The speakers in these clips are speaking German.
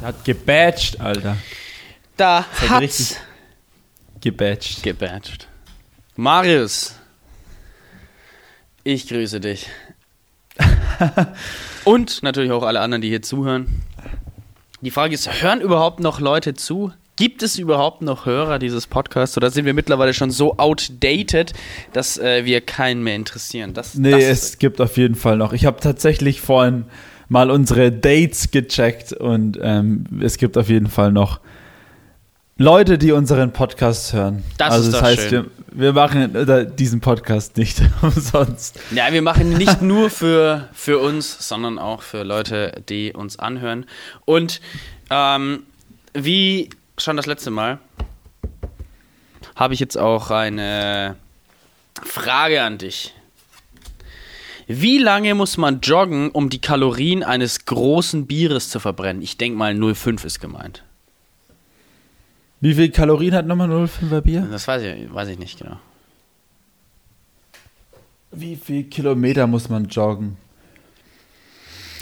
hat's. Hat gebadged, Alter. Da Hat hat's. gebadged. Gebadged. Marius, ich grüße dich. Und natürlich auch alle anderen, die hier zuhören. Die Frage ist, hören überhaupt noch Leute zu? Gibt es überhaupt noch Hörer dieses Podcasts oder sind wir mittlerweile schon so outdated, dass äh, wir keinen mehr interessieren? Das, Nee, das es gibt auf jeden Fall noch. Ich habe tatsächlich vorhin mal unsere Dates gecheckt und ähm, es gibt auf jeden Fall noch Leute, die unseren Podcast hören. Das also ist das heißt, schön. Wir, wir machen äh, diesen Podcast nicht umsonst. Ja, wir machen ihn nicht nur für, für uns, sondern auch für Leute, die uns anhören. Und ähm, wie schon das letzte Mal, habe ich jetzt auch eine Frage an dich. Wie lange muss man joggen, um die Kalorien eines großen Bieres zu verbrennen? Ich denke mal 0,5 ist gemeint. Wie viel Kalorien hat nochmal 05er Bier? Das weiß ich, weiß ich nicht genau. Wie viel Kilometer muss man joggen?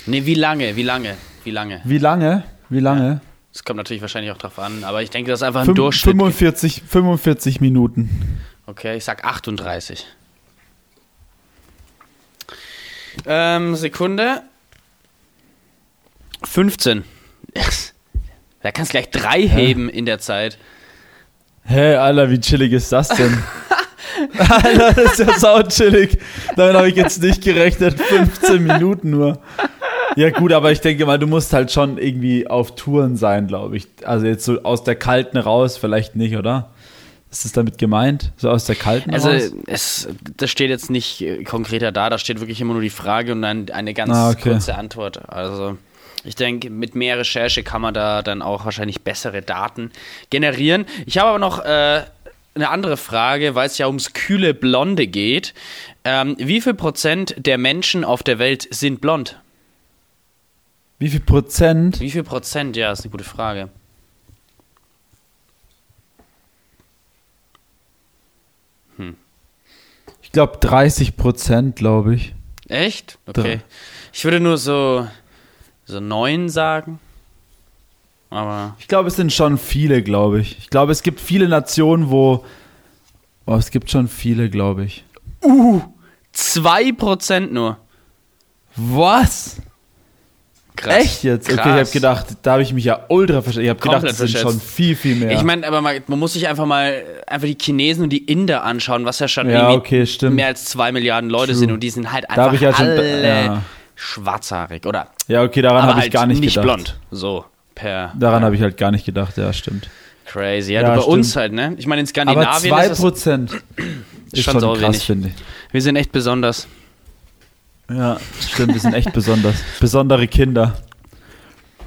Nee, wie lange? Wie lange? Wie lange? Wie lange? Wie lange? Das kommt natürlich wahrscheinlich auch drauf an, aber ich denke, das ist einfach ein Fünf- Durchschnitt. 45, 45 Minuten. Okay, ich sag 38. Ähm, Sekunde. 15. Da kannst du gleich drei heben in der Zeit. Hä, Alter, wie chillig ist das denn? Alter, das ist ja sau chillig. Damit habe ich jetzt nicht gerechnet. 15 Minuten nur. Ja, gut, aber ich denke mal, du musst halt schon irgendwie auf Touren sein, glaube ich. Also jetzt so aus der Kalten raus, vielleicht nicht, oder? Ist das damit gemeint? So aus der Kalten Also, raus? es, das steht jetzt nicht äh, konkreter da, da steht wirklich immer nur die Frage und dann eine ganz Ah, okay. kurze Antwort. Also, ich denke, mit mehr Recherche kann man da dann auch wahrscheinlich bessere Daten generieren. Ich habe aber noch äh, eine andere Frage, weil es ja ums kühle Blonde geht. Ähm, wie viel Prozent der Menschen auf der Welt sind blond? Wie viel Prozent? Wie viel Prozent? Ja, ist eine gute Frage. Glaube 30 Prozent, glaube ich. Echt? Okay. Ich würde nur so, so neun sagen. Aber Ich glaube, es sind schon viele, glaube ich. Ich glaube, es gibt viele Nationen, wo. Oh, es gibt schon viele, glaube ich. zwei Prozent nur. Was? Krass. Echt jetzt? Okay, ich habe Krass. gedacht, da habe ich mich ja ultra verstanden. Ich habe gedacht, es sind schon viel, viel mehr. Ich meine, aber mal, man muss sich einfach mal einfach die Chinesen und die Inder anschauen, was ja schon Ja, okay, mehr als zwei Milliarden Leute True. sind und die sind halt Da einfach ich ja schon- alle ja. schwarzhaarig oder ja, okay, daran aber habe halt ich gar nicht, nicht gedacht. blond. So per Daran habe ich halt gar nicht gedacht, ja, stimmt. crazy. Ja, Ja, du bei stimmt. uns halt, ne? Ich meine in Aber Skandinavien 2 ist es, Prozent ist schon schon krass, wenig. finde ich. wir sind echt besonders. Ja, stimmt, wir sind echt besonders. Besondere Kinder.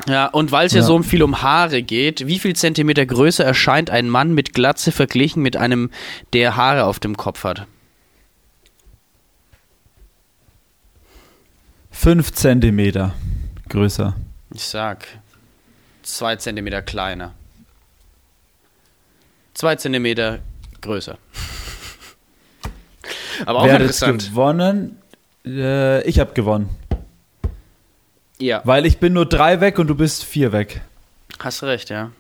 Ja, und weil es ja. Ja. so viel um Haare geht, wie viel Zentimeter größer erscheint ein Mann mit Glatze verglichen mit einem, der Haare auf dem Kopf hat? 5 Zentimeter größer. Ich sag zwei Zentimeter kleiner. Zwei Zentimeter größer. Aber auch Wer hat interessant. gewonnen? Äh, ich habe gewonnen. Ja, Weil ich bin nur drei weg und du bist vier weg. hast recht, ja.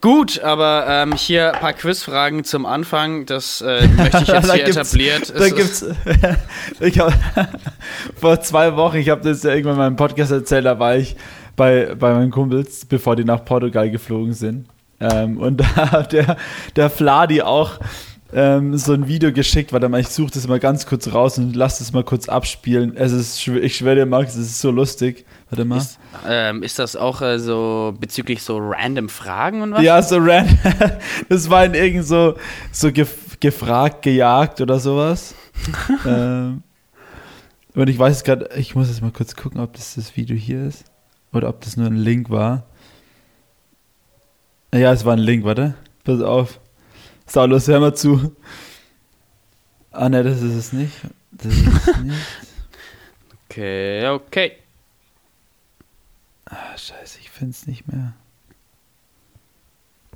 Gut, aber ähm, hier ein paar Quizfragen zum Anfang. Das äh, möchte ich jetzt hier etabliert. Da gibt's. ich hab, vor zwei Wochen, ich habe das ja irgendwann in meinem Podcast erzählt, da war ich bei, bei meinen Kumpels, bevor die nach Portugal geflogen sind. Ähm, und da hat der, der Fladi auch ähm, so ein Video geschickt, warte mal, ich suche das mal ganz kurz raus und lass das mal kurz abspielen. Es ist, ich schwöre dir, Max, es ist so lustig. Warte mal. Ist, ähm, ist das auch äh, so bezüglich so random Fragen und was? Ja, so random. Das war in irgend so, so gef gefragt, gejagt oder sowas. ähm, und ich weiß gerade, ich muss jetzt mal kurz gucken, ob das das Video hier ist. Oder ob das nur ein Link war. Ja, es war ein Link, warte. Pass auf. Saulus, hör mal zu. Ah, ne, das ist es nicht. Das ist es nicht. Okay, okay. Ah, scheiße, ich finde es nicht mehr.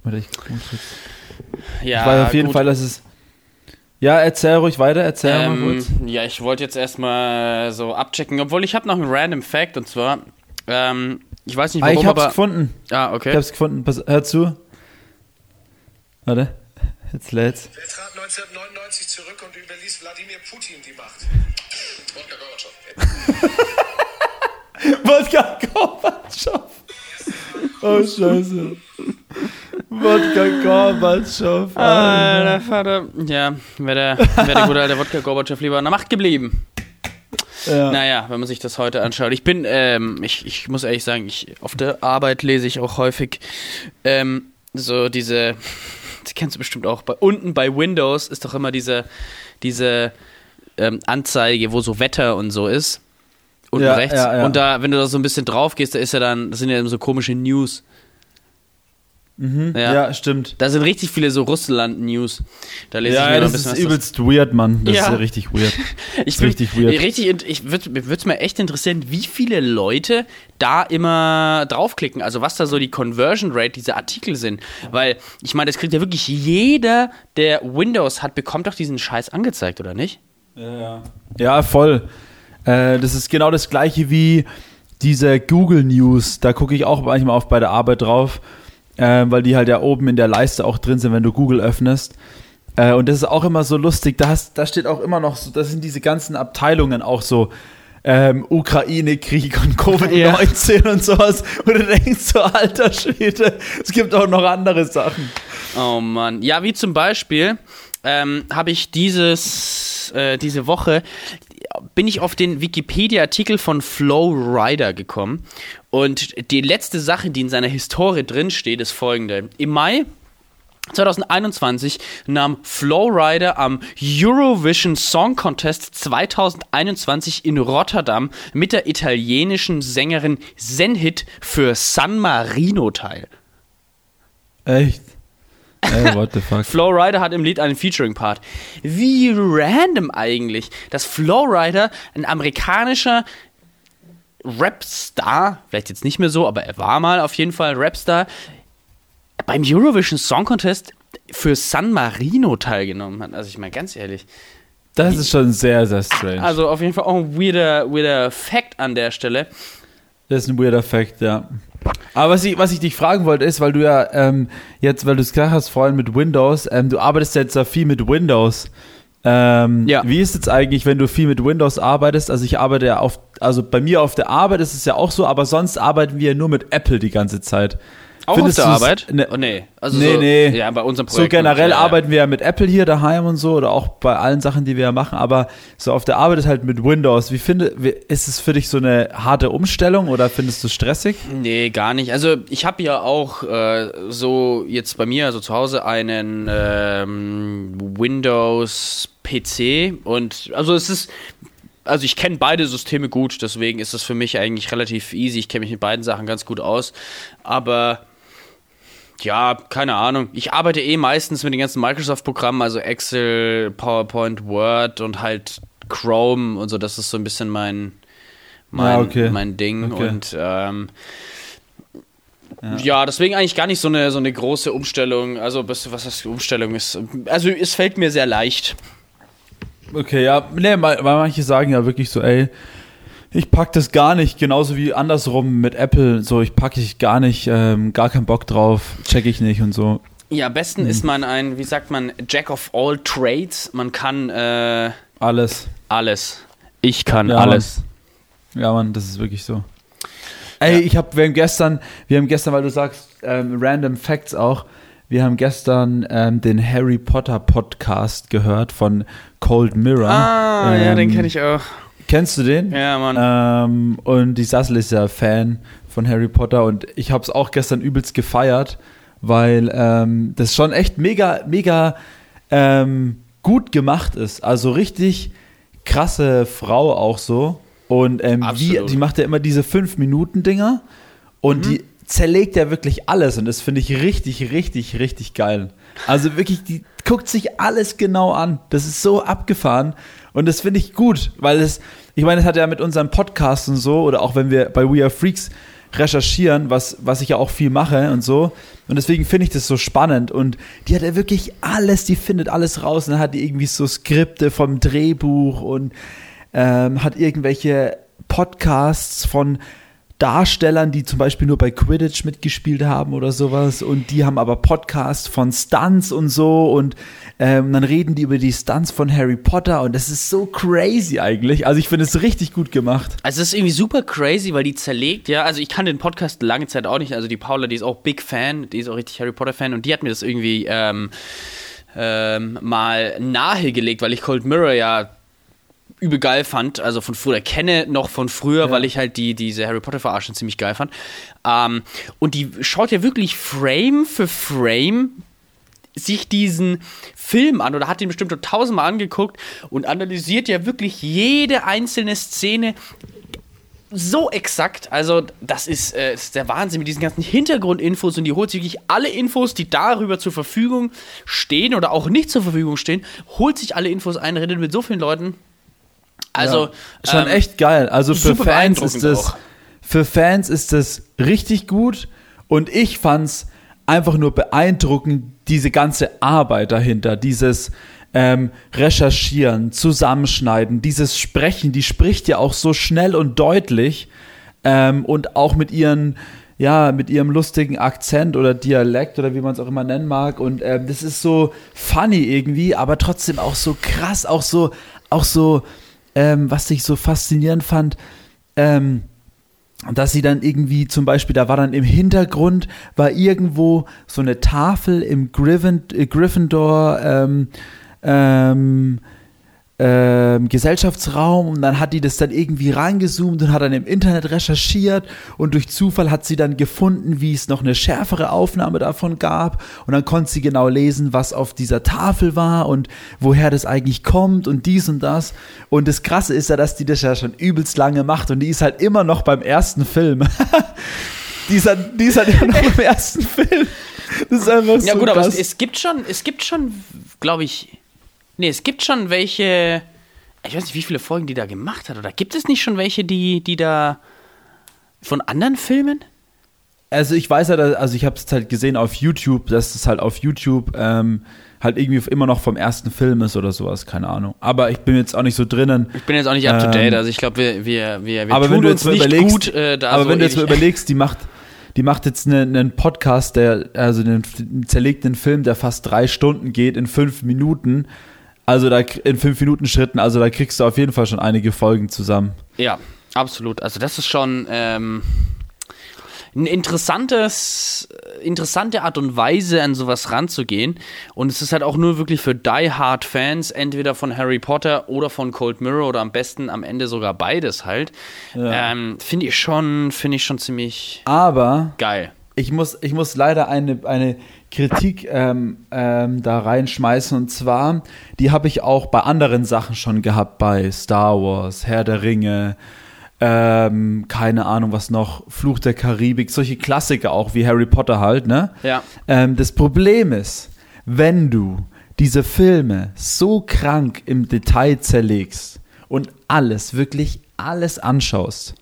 Warte, ich mal. Ja, ich weiß auf jeden gut. Fall, dass es. Ja, erzähl ruhig weiter, erzähl mal Ähm, kurz. ja, ich wollte jetzt erstmal so abchecken, obwohl ich habe noch einen random Fact und zwar ähm, Ich weiß nicht Ah, warum, ich hab's aber. gefunden. Ah, Ich okay. hab's gefunden. Pass, hör zu. Warte. Jetzt lädt's. Wer trat 1999 zurück und überließ Wladimir Putin die Macht? Wodka Gorbatschow. Wodka Gorbatschow. Oh, scheiße. Wodka Gorbatschow. Ah, der Vater. Ja, wäre der, wär der gute alte Wodka Gorbatschow lieber an der Macht geblieben. Ja. Naja, wenn man sich das heute anschaut. Ich bin, ähm, ich, ich muss ehrlich sagen, ich, auf der Arbeit lese ich auch häufig ähm, so diese, das kennst du bestimmt auch, bei, unten bei Windows ist doch immer diese, diese ähm, Anzeige, wo so Wetter und so ist. Unten Ja, rechts. ja, ja. Und da, wenn du da so ein bisschen drauf gehst, da ist ja dann, das sind ja so komische News. Mhm. Ja. Ja. stimmt. Da sind richtig viele so Russland-News. Da lese ich Ja, mir noch ein das bisschen ist übelst weird, Mann. Das Ja. ist ja richtig weird. Ich ist richtig bin, weird. Richtig, ich würde es mir echt interessieren, wie viele Leute da immer draufklicken. Also was da so die Conversion Rate dieser Artikel sind. Weil, ich meine, das kriegt ja wirklich jeder, der Windows hat, bekommt doch diesen Scheiß angezeigt, oder nicht? Ja, voll. Äh, das ist genau das gleiche wie diese Google News. Da gucke ich auch manchmal oft bei der Arbeit drauf, äh, weil die halt ja oben in der Leiste auch drin sind, wenn du Google öffnest. Äh, und das ist auch immer so lustig. Da, hast, da steht auch immer noch so, das sind diese ganzen Abteilungen auch so. Ähm, Ukraine-Krieg und Covid-19 und sowas. Und du denkst so, alter Schwede, es gibt auch noch andere Sachen. Oh Mann. Ja, wie zum Beispiel ähm, habe ich dieses, äh, diese Woche bin ich auf den Wikipedia-Artikel von Flow Rider gekommen. Und die letzte Sache, die in seiner Historie drinsteht, ist folgende. Im Mai 2021 nahm Flowrider am Eurovision Song Contest 2021 in Rotterdam mit der italienischen Sängerin Zenhit für San Marino teil. Echt? Ey, what the fuck? Flowrider hat im Lied einen Featuring-Part. Wie random eigentlich, dass Flowrider ein amerikanischer Rapstar, vielleicht jetzt nicht mehr so, aber er war mal auf jeden Fall Rapstar, beim Eurovision Song Contest für San Marino teilgenommen hat. Also ich meine, ganz ehrlich. Das ist schon sehr, sehr strange. Also auf jeden Fall auch ein weirder, weirder Fact an der Stelle. Das ist ein weirder Fact, ja. Aber was ich, was ich dich fragen wollte, ist, weil du ja ähm, jetzt, weil du es gesagt hast, vorhin mit Windows, ähm, du arbeitest jetzt ja viel mit Windows. Ähm, Ja. Wie ist es eigentlich, wenn du viel mit Windows arbeitest? Also ich arbeite ja auf, also bei mir auf der Arbeit ist es ja auch so, aber sonst arbeiten wir ja nur mit Apple die ganze Zeit. Auch Findest auf der Arbeit? Ne, Oh, nee. Also Nee, so, nee. Ja, bei unserem so Projekt. generell ja, ja. arbeiten wir ja mit Apple hier daheim und so oder auch bei allen Sachen, die wir ja machen, aber so auf der Arbeit ist halt mit Windows. Wie finde, ist es für dich so eine harte Umstellung oder findest du es stressig? Nee, gar nicht. Also ich habe ja auch äh, so jetzt bei mir, also zu Hause, einen ähm, Windows-PC und also es ist, also ich kenne beide Systeme gut, deswegen ist es für mich eigentlich relativ easy. Ich kenne mich mit beiden Sachen ganz gut aus, aber ja, keine Ahnung. Ich arbeite eh meistens mit den ganzen Microsoft-Programmen, also Excel, PowerPoint, Word und halt Chrome und so. Das ist so ein bisschen mein, mein, Ja, okay. mein Ding. Okay. Und ähm, ja. deswegen eigentlich gar nicht so eine, so eine große Umstellung. Also, bis- was das Umstellung ist. Also, es fällt mir sehr leicht. Okay, ja, nee, weil manche sagen ja wirklich so, ey, ich pack das gar nicht, genauso wie andersrum mit Apple, so ich packe ich gar nicht, ähm, gar keinen Bock drauf, check ich nicht und so. Ja, am besten Hm. ist man ein, wie sagt man, Jack of all Trades. Man kann äh, Alles. alles. Ich kann Ja, alles. Ja, Mann, das ist wirklich so. Ey, ich hab, wir haben gestern, wir haben gestern, weil du sagst, ähm, Random Facts auch, wir haben gestern ähm, den Harry Potter Podcast gehört von Cold Mirror. Ah, ja, den Ähm, kenne ich auch. Kennst du den? Ja, Mann. Ähm, und die Sassel ist ja Fan von Harry Potter und ich habe es auch gestern übelst gefeiert, weil ähm, das schon echt mega, mega ähm, gut gemacht ist. Also richtig krasse Frau auch so. Und ähm, wie, Absolut. die macht ja immer diese 5-Minuten-Dinger und die zerlegt ja wirklich alles und das finde ich richtig, richtig, richtig geil. Also wirklich, die guckt sich alles genau an. Das ist so abgefahren und das finde ich gut, weil es, ich meine, es hat ja mit unseren Podcasts und so oder auch wenn wir bei We Are Freaks recherchieren, was, was ich ja auch viel mache und so. Und deswegen finde ich das so spannend. Und die hat ja wirklich alles, die findet alles raus. Und dann hat die irgendwie so Skripte vom Drehbuch und ähm, hat irgendwelche Podcasts von Darstellern, die zum Beispiel nur bei Quidditch mitgespielt haben oder sowas und die haben aber Podcasts von Stunts und so und ähm, dann reden die über die Stunts von Harry Potter und das ist so crazy eigentlich. Also ich finde es richtig gut gemacht. Also es ist irgendwie super crazy, weil die zerlegt, ja. Also ich kann den Podcast lange Zeit auch nicht. Also die Paula, die ist auch Big Fan, die ist auch richtig Harry Potter Fan und die hat mir das irgendwie ähm, ähm, mal nahegelegt, weil ich Cold Mirror ja übel geil fand, also von früher, kenne noch von früher, ja. weil ich halt die, diese Harry Potter Verarschen ziemlich geil fand. Ähm, und die schaut ja wirklich Frame für Frame sich diesen Film an oder hat ihn bestimmt tausendmal angeguckt und analysiert ja wirklich jede einzelne Szene so exakt. Also, das ist, äh, ist, der Wahnsinn mit diesen ganzen Hintergrundinfos und die holt sich wirklich alle Infos, die darüber zur Verfügung stehen oder auch nicht zur Verfügung stehen, holt sich alle Infos ein, redet mit so vielen Leuten. Also ja, schon ähm, echt geil. Also für Fans ist das für Fans ist das richtig gut und ich fand's einfach nur beeindruckend diese ganze Arbeit dahinter, dieses ähm, Recherchieren, Zusammenschneiden, dieses Sprechen, die spricht ja auch so schnell und deutlich ähm, und auch mit ihren ja, mit ihrem lustigen Akzent oder Dialekt oder wie man es auch immer nennen mag. Und ähm, das ist so funny irgendwie, aber trotzdem auch so krass, auch so, auch so, ähm, was ich so faszinierend fand, ähm, dass sie dann irgendwie zum Beispiel, da war dann im Hintergrund, war irgendwo so eine Tafel im äh, Gryffindor, ähm, ähm, ähm, Gesellschaftsraum und dann hat die das dann irgendwie reingezoomt und hat dann im Internet recherchiert und durch Zufall hat sie dann gefunden, wie es noch eine schärfere Aufnahme davon gab und dann konnte sie genau lesen, was auf dieser Tafel war und woher das eigentlich kommt und dies und das und das Krasse ist ja, dass die das ja schon übelst lange macht und die ist halt immer noch beim ersten Film. die, ist halt, die ist halt immer noch beim ersten Film. Das ist einfach so Ja gut, krass. aber es, es gibt schon, es gibt schon, glaube ich, Nee, es gibt schon welche. Ich weiß nicht, wie viele Folgen die da gemacht hat. Oder gibt es nicht schon welche, die, die da. von anderen Filmen? Also ich weiß ja, also ich habe es halt gesehen auf YouTube, dass es halt auf YouTube ähm, halt irgendwie immer noch vom ersten Film ist oder sowas, keine Ahnung. Aber ich bin jetzt auch nicht so drinnen. Ich bin jetzt auch nicht up to date, ähm, also ich glaube, wir, wir, wir, wir aber tun wenn du uns nicht überlegst, gut, äh, da Aber so wenn du jetzt mal überlegst, die macht, die macht jetzt einen, einen Podcast, der, also einen, einen zerlegten Film, der fast drei Stunden geht, in fünf Minuten also da in fünf Minuten Schritten, also da kriegst du auf jeden Fall schon einige Folgen zusammen. Ja, absolut. Also das ist schon ähm, eine interessantes, interessante Art und Weise, an sowas ranzugehen. Und es ist halt auch nur wirklich für Die Hard Fans, entweder von Harry Potter oder von Cold Mirror oder am besten am Ende sogar beides halt. Ja. Ähm, finde ich schon, finde ich schon ziemlich Aber geil. Ich muss, ich muss leider eine, eine Kritik ähm, ähm, da reinschmeißen. Und zwar, die habe ich auch bei anderen Sachen schon gehabt, bei Star Wars, Herr der Ringe, ähm, keine Ahnung was noch, Fluch der Karibik, solche Klassiker auch wie Harry Potter halt, ne? Ja. Ähm, das Problem ist, wenn du diese Filme so krank im Detail zerlegst und alles, wirklich alles anschaust,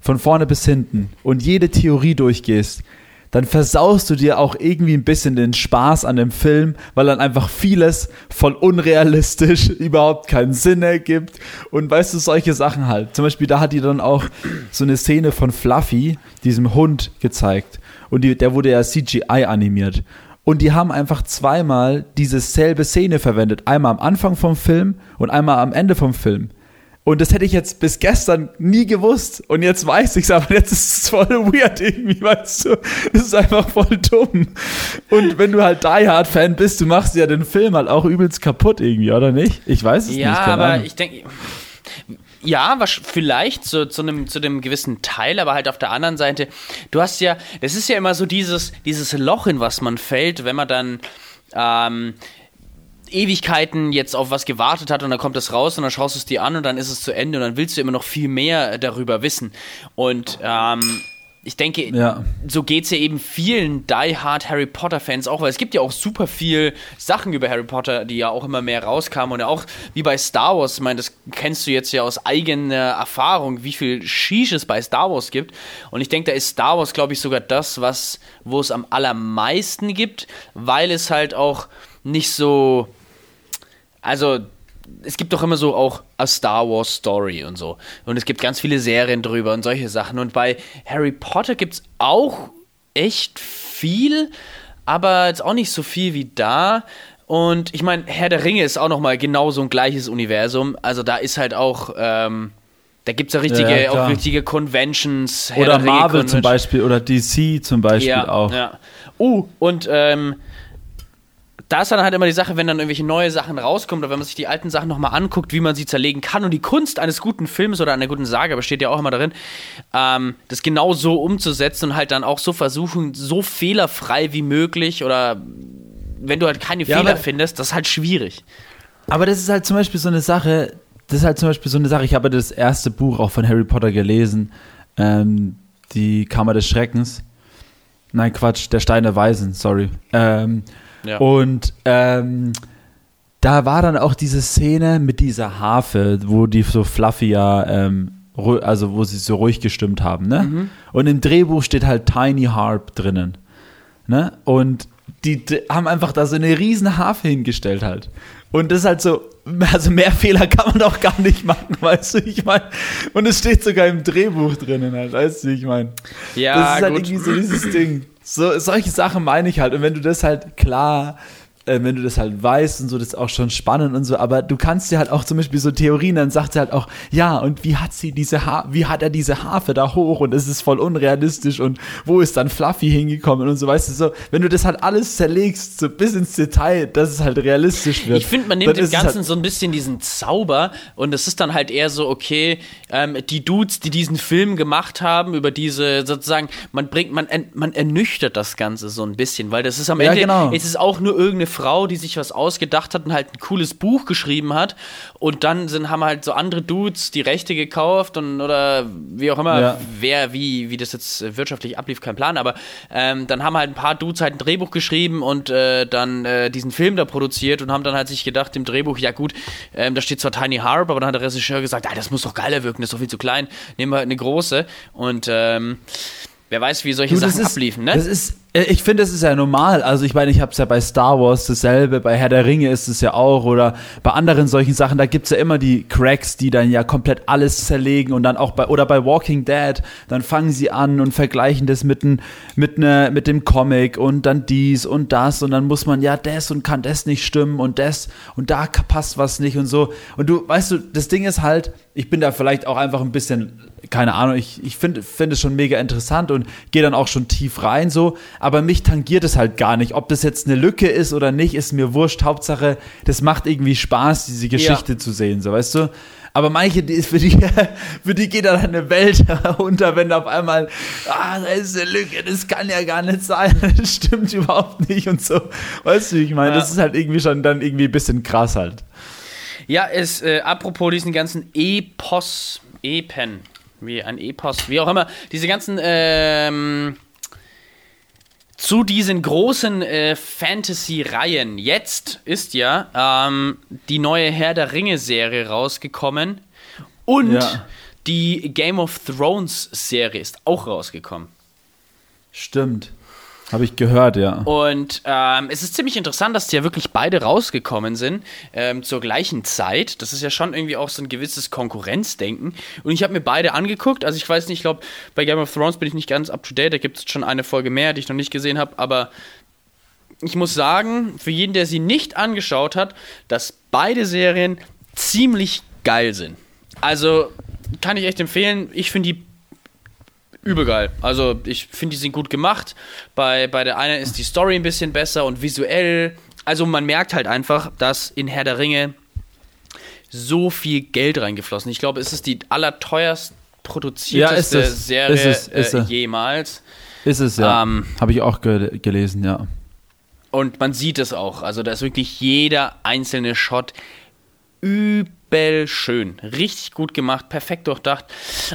von vorne bis hinten und jede Theorie durchgehst, dann versaust du dir auch irgendwie ein bisschen den Spaß an dem Film, weil dann einfach vieles voll unrealistisch überhaupt keinen Sinn ergibt. Und weißt du, solche Sachen halt. Zum Beispiel, da hat die dann auch so eine Szene von Fluffy, diesem Hund, gezeigt. Und die, der wurde ja CGI animiert. Und die haben einfach zweimal diese selbe Szene verwendet. Einmal am Anfang vom Film und einmal am Ende vom Film. Und das hätte ich jetzt bis gestern nie gewusst. Und jetzt weiß ich es, aber jetzt ist es voll weird irgendwie, weißt du? Das ist einfach voll dumm. Und wenn du halt Die Hard Fan bist, du machst ja den Film halt auch übelst kaputt irgendwie, oder nicht? Ich weiß es ja, nicht. Ja, aber Ahnung. ich denke, ja, was, vielleicht zu, zu, einem, zu einem gewissen Teil, aber halt auf der anderen Seite, du hast ja, das ist ja immer so dieses, dieses Loch, in was man fällt, wenn man dann, ähm, Ewigkeiten jetzt auf was gewartet hat und dann kommt es raus und dann schaust du es dir an und dann ist es zu Ende und dann willst du immer noch viel mehr darüber wissen. Und ähm, ich denke, ja. so geht es ja eben vielen Die Hard Harry Potter Fans auch, weil es gibt ja auch super viel Sachen über Harry Potter, die ja auch immer mehr rauskamen und ja auch wie bei Star Wars, ich meine, das kennst du jetzt ja aus eigener Erfahrung, wie viel Shish es bei Star Wars gibt. Und ich denke, da ist Star Wars, glaube ich, sogar das, was, wo es am allermeisten gibt, weil es halt auch nicht so also es gibt doch immer so auch a Star Wars Story und so. Und es gibt ganz viele Serien drüber und solche Sachen. Und bei Harry Potter gibt es auch echt viel, aber jetzt auch nicht so viel wie da. Und ich meine, Herr der Ringe ist auch nochmal genau so ein gleiches Universum. Also da ist halt auch, ähm, da gibt es ja richtige, Ja, auch richtige Conventions. Herr Oder Marvel zum Convention. Beispiel oder DC zum Beispiel ja, auch. Ja. Uh, und ähm, da ist dann halt immer die Sache, wenn dann irgendwelche neue Sachen rauskommen oder wenn man sich die alten Sachen nochmal anguckt, wie man sie zerlegen kann. Und die Kunst eines guten Films oder einer guten Sage besteht ja auch immer darin, ähm, das genau so umzusetzen und halt dann auch so versuchen, so fehlerfrei wie möglich oder wenn du halt keine Ja, Fehler findest, das ist halt schwierig. Aber das ist halt zum Beispiel so eine Sache, das ist halt zum Beispiel so eine Sache, ich habe das erste Buch auch von Harry Potter gelesen, ähm, die Kammer des Schreckens. Nein, Quatsch, der Stein der Weisen, sorry. Ähm, Ja. Und ähm, da war dann auch diese Szene mit dieser Harfe, wo die so fluffy ja, ähm, also wo sie so ruhig gestimmt haben, ne? Mhm. Und im Drehbuch steht halt Tiny Harp drinnen, ne? Und die haben einfach da so eine riesen Harfe hingestellt halt. Und das ist halt so, also mehr Fehler kann man doch gar nicht machen, weißt du, ich meine. Und es steht sogar im Drehbuch drinnen halt, weißt du, ich meine. Ja, das ist halt gut. irgendwie so dieses Ding. So, solche Sachen meine ich halt. Und wenn du das halt klar, äh, wenn du das halt weißt und so, das ist auch schon spannend und so, aber du kannst dir halt auch zum Beispiel so Theorien, dann sagt sie halt auch, ja, und wie hat sie diese ha wie hat er diese Harfe da hoch und es ist voll unrealistisch und wo ist dann Fluffy hingekommen und so, weißt du, so, wenn du das halt alles zerlegst, so bis ins Detail, dass es halt realistisch wird. Ich finde, man nimmt dem ist es Ganzen halt, so ein bisschen diesen Zauber und es ist dann halt eher so, okay, ähm, die Dudes, die diesen Film gemacht haben, über diese sozusagen, man bringt, man, man ernüchtert das Ganze so ein bisschen, weil das ist am Ja, Ende, genau. es ist auch nur irgendeine Frau, die sich was ausgedacht hat und halt ein cooles Buch geschrieben hat. Und dann sind, haben halt so andere Dudes die Rechte gekauft und oder wie auch immer, Ja. wer, wie, wie das jetzt wirtschaftlich ablief, kein Plan, aber ähm, dann haben halt ein paar Dudes halt ein Drehbuch geschrieben und äh, dann äh, diesen Film da produziert und haben dann halt sich gedacht im Drehbuch, ja gut, ähm, da steht zwar Tiny Harp, aber dann hat der Regisseur gesagt, ah, das muss doch geiler wirken, das ist doch viel zu klein, nehmen wir halt eine große. Und ähm, wer weiß, wie solche Du, Sachen ist, abliefen, ne? Das ist, äh, ich finde, das ist ja normal. Also ich meine, ich habe es ja bei Star Wars dasselbe, bei Herr der Ringe ist es ja auch oder bei anderen solchen Sachen, da gibt's ja immer die Cracks, die dann ja komplett alles zerlegen und dann auch bei, oder bei Walking Dead, dann fangen sie an und vergleichen das mit, n, mit, ne, mit dem Comic und dann dies und das und dann muss man ja das und kann das nicht stimmen und das und da passt was nicht und so. Und du, weißt du, das Ding ist halt, ich bin da vielleicht auch einfach ein bisschen, keine Ahnung, ich, ich finde find es schon mega interessant und gehe dann auch schon tief rein so, aber mich tangiert es halt gar nicht. Ob das jetzt eine Lücke ist oder nicht, ist mir wurscht. Hauptsache, das macht irgendwie Spaß, diese Geschichte zu sehen, so weißt du. Aber manche, die ist für die, für die geht dann eine Welt unter, wenn auf einmal, ah, da ist eine Lücke, das kann ja gar nicht sein, das stimmt überhaupt nicht und so. Weißt du, wie ich meine, Ja. das ist halt irgendwie schon dann irgendwie ein bisschen krass halt. Ja, es, äh, apropos diesen ganzen Epos, Epen, wie ein Epos, wie auch immer, diese ganzen, ähm, zu diesen großen äh, Fantasy-Reihen. Jetzt ist ja ähm, die neue Herr der Ringe-Serie rausgekommen und Ja. die Game of Thrones-Serie ist auch rausgekommen. Stimmt. Habe ich gehört, ja. Und ähm, es ist ziemlich interessant, dass die ja wirklich beide rausgekommen sind ähm, zur gleichen Zeit. Das ist ja schon irgendwie auch so ein gewisses Konkurrenzdenken. Und ich habe mir beide angeguckt. Also ich weiß nicht, ich glaube, bei Game of Thrones bin ich nicht ganz up to date. Da gibt es schon eine Folge mehr, die ich noch nicht gesehen habe. Aber ich muss sagen, für jeden, der sie nicht angeschaut hat, dass beide Serien ziemlich geil sind. Also kann ich echt empfehlen. Ich finde die übel geil. Also ich finde, die sind gut gemacht. Bei, bei der einen ist die Story ein bisschen besser und visuell. Also man merkt halt einfach, dass in Herr der Ringe so viel Geld reingeflossen. Ich glaube, es ist die allerteuerst produzierteste Ja, es. Serie Ist es, ist äh, jemals. Ist es, ja. Ähm, Habe ich auch ge gelesen, ja. Und man sieht es auch. Also da ist wirklich jeder einzelne Shot übel schön. Richtig gut gemacht, perfekt durchdacht.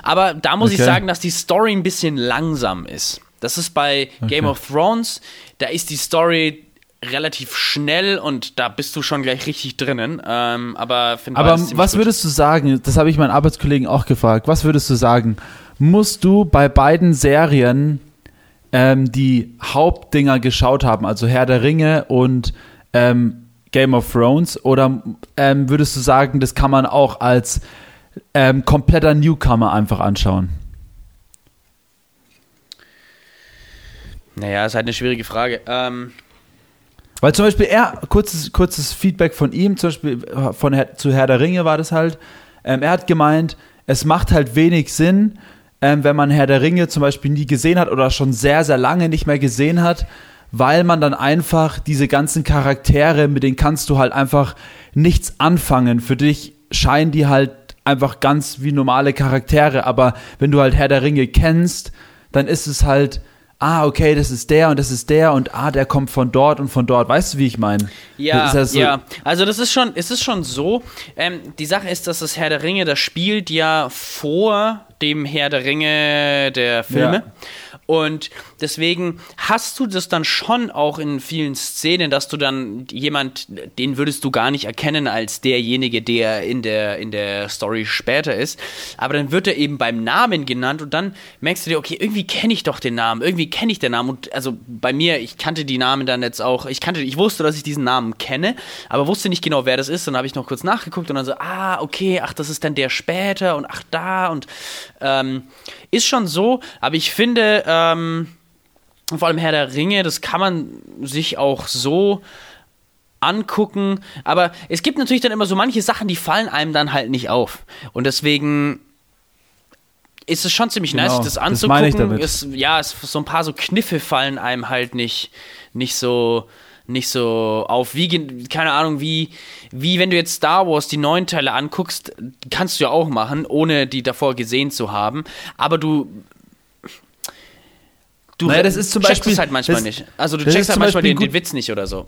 Aber da muss ich Okay. sagen, dass die Story ein bisschen langsam ist. Das ist bei Game of Thrones, da ist die Story relativ schnell und da bist du schon gleich richtig drinnen. Ähm, aber Aber was gut. würdest du sagen, das habe ich meinen Arbeitskollegen auch gefragt, was würdest du sagen, musst du bei beiden Serien ähm, die Hauptdinger geschaut haben, also Herr der Ringe und ähm, Game of Thrones? Oder ähm, würdest du sagen, das kann man auch als ähm, kompletter Newcomer einfach anschauen? Naja, ist halt eine schwierige Frage. Ähm, Weil zum Beispiel er, kurzes, kurzes Feedback von ihm, zum Beispiel äh, von Herr, zu Herr der Ringe war das halt, ähm, er hat gemeint, es macht halt wenig Sinn, ähm, wenn man Herr der Ringe zum Beispiel nie gesehen hat oder schon sehr, sehr lange nicht mehr gesehen hat, weil man dann einfach diese ganzen Charaktere, mit denen kannst du halt einfach nichts anfangen. Für dich scheinen die halt einfach ganz wie normale Charaktere, aber wenn du halt Herr der Ringe kennst, dann ist es halt, ah, okay, das ist der und das ist der und ah, der kommt von dort und von dort. Weißt du, wie ich meine? Ja, ist so- ja. Also das ist schon, es ist schon so. Ähm, die Sache ist, dass das Herr der Ringe, das spielt ja vor dem Herr der Ringe der Filme. Ja. Und deswegen hast du das dann schon auch in vielen Szenen, dass du dann jemand, den würdest du gar nicht erkennen als derjenige, der in der, in der Story später ist. Aber dann wird er eben beim Namen genannt und dann merkst du dir, okay, irgendwie kenne ich doch den Namen, irgendwie kenne ich den Namen. Und also bei mir, ich kannte die Namen dann jetzt auch, ich kannte, ich wusste, dass ich diesen Namen kenne, aber wusste nicht genau, wer das ist. Dann habe ich noch kurz nachgeguckt und dann so, ah, okay, ach, das ist dann der später und ach, da und ähm, ist schon so, aber ich finde, ähm, vor allem Herr der Ringe, das kann man sich auch so angucken, aber es gibt natürlich dann immer so manche Sachen, die fallen einem dann halt nicht auf. Und deswegen ist es schon ziemlich nice, Genau, sich das das anzugucken. damit. Es, ja, es, so ein paar so Kniffe fallen einem halt nicht, nicht so nicht so auf, wie, keine Ahnung, wie, wie wenn du jetzt Star Wars die neuen Teile anguckst, kannst du ja auch machen, ohne die davor gesehen zu haben, aber du du Naja, das ist zum checkst Beispiel- es halt manchmal das- nicht. Also du checkst halt manchmal den, den Witz nicht oder so.